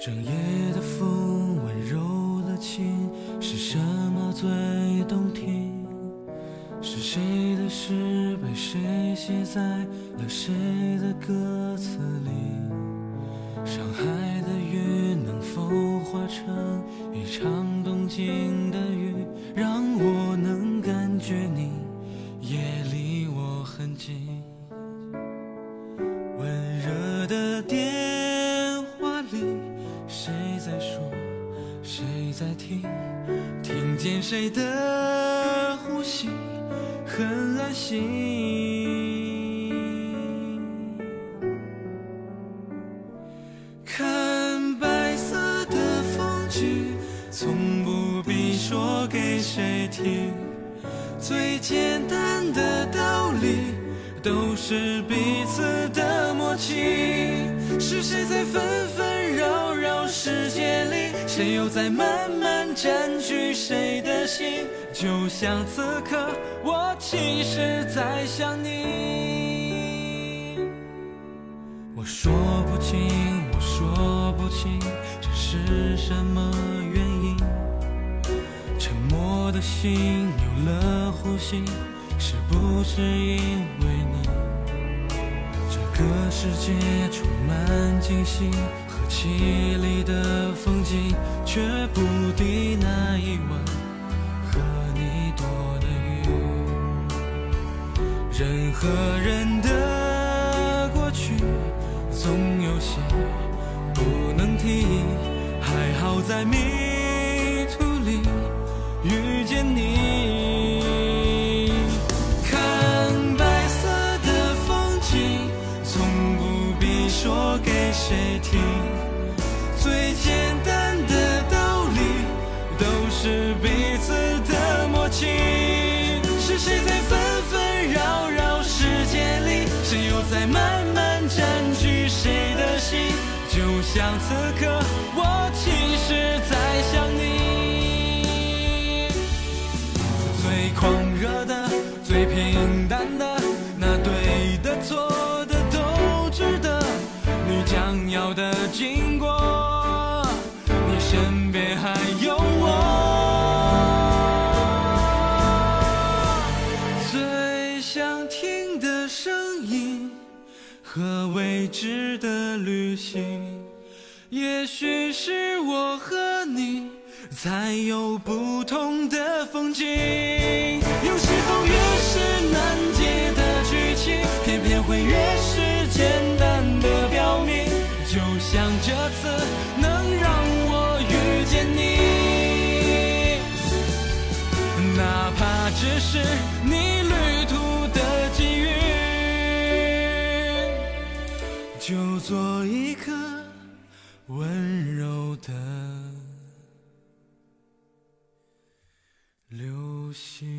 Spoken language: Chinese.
整夜的风温柔了情，是什么最动听？是谁的诗被谁写在了谁的歌词里？上海的雨能否化成一场东京的雨，听？听见谁的呼吸，很安心。看白色的风景，从不必说给谁听。最简单的道理，都是彼此的默契。谁又在慢慢占据谁的心？就像此刻，我其实在想你。我说不清，我说不清，这是什么原因？沉默的心有了呼吸，是不是因为你？这个世界充满惊喜记忆里的风景，却不敌那一晚和你躲的雨。任何人的过去，总有些不能提。还好在明谁的心？就像此刻，我其实在想你。最狂热的，最平淡的，那对的错的都值得。你将要的经过，你身边还有我。最想听的声音和未知的旅行，也许是我和你才有不同的风景。有时候越是难解的剧情，偏偏会越是简单的表明。就像这次 sim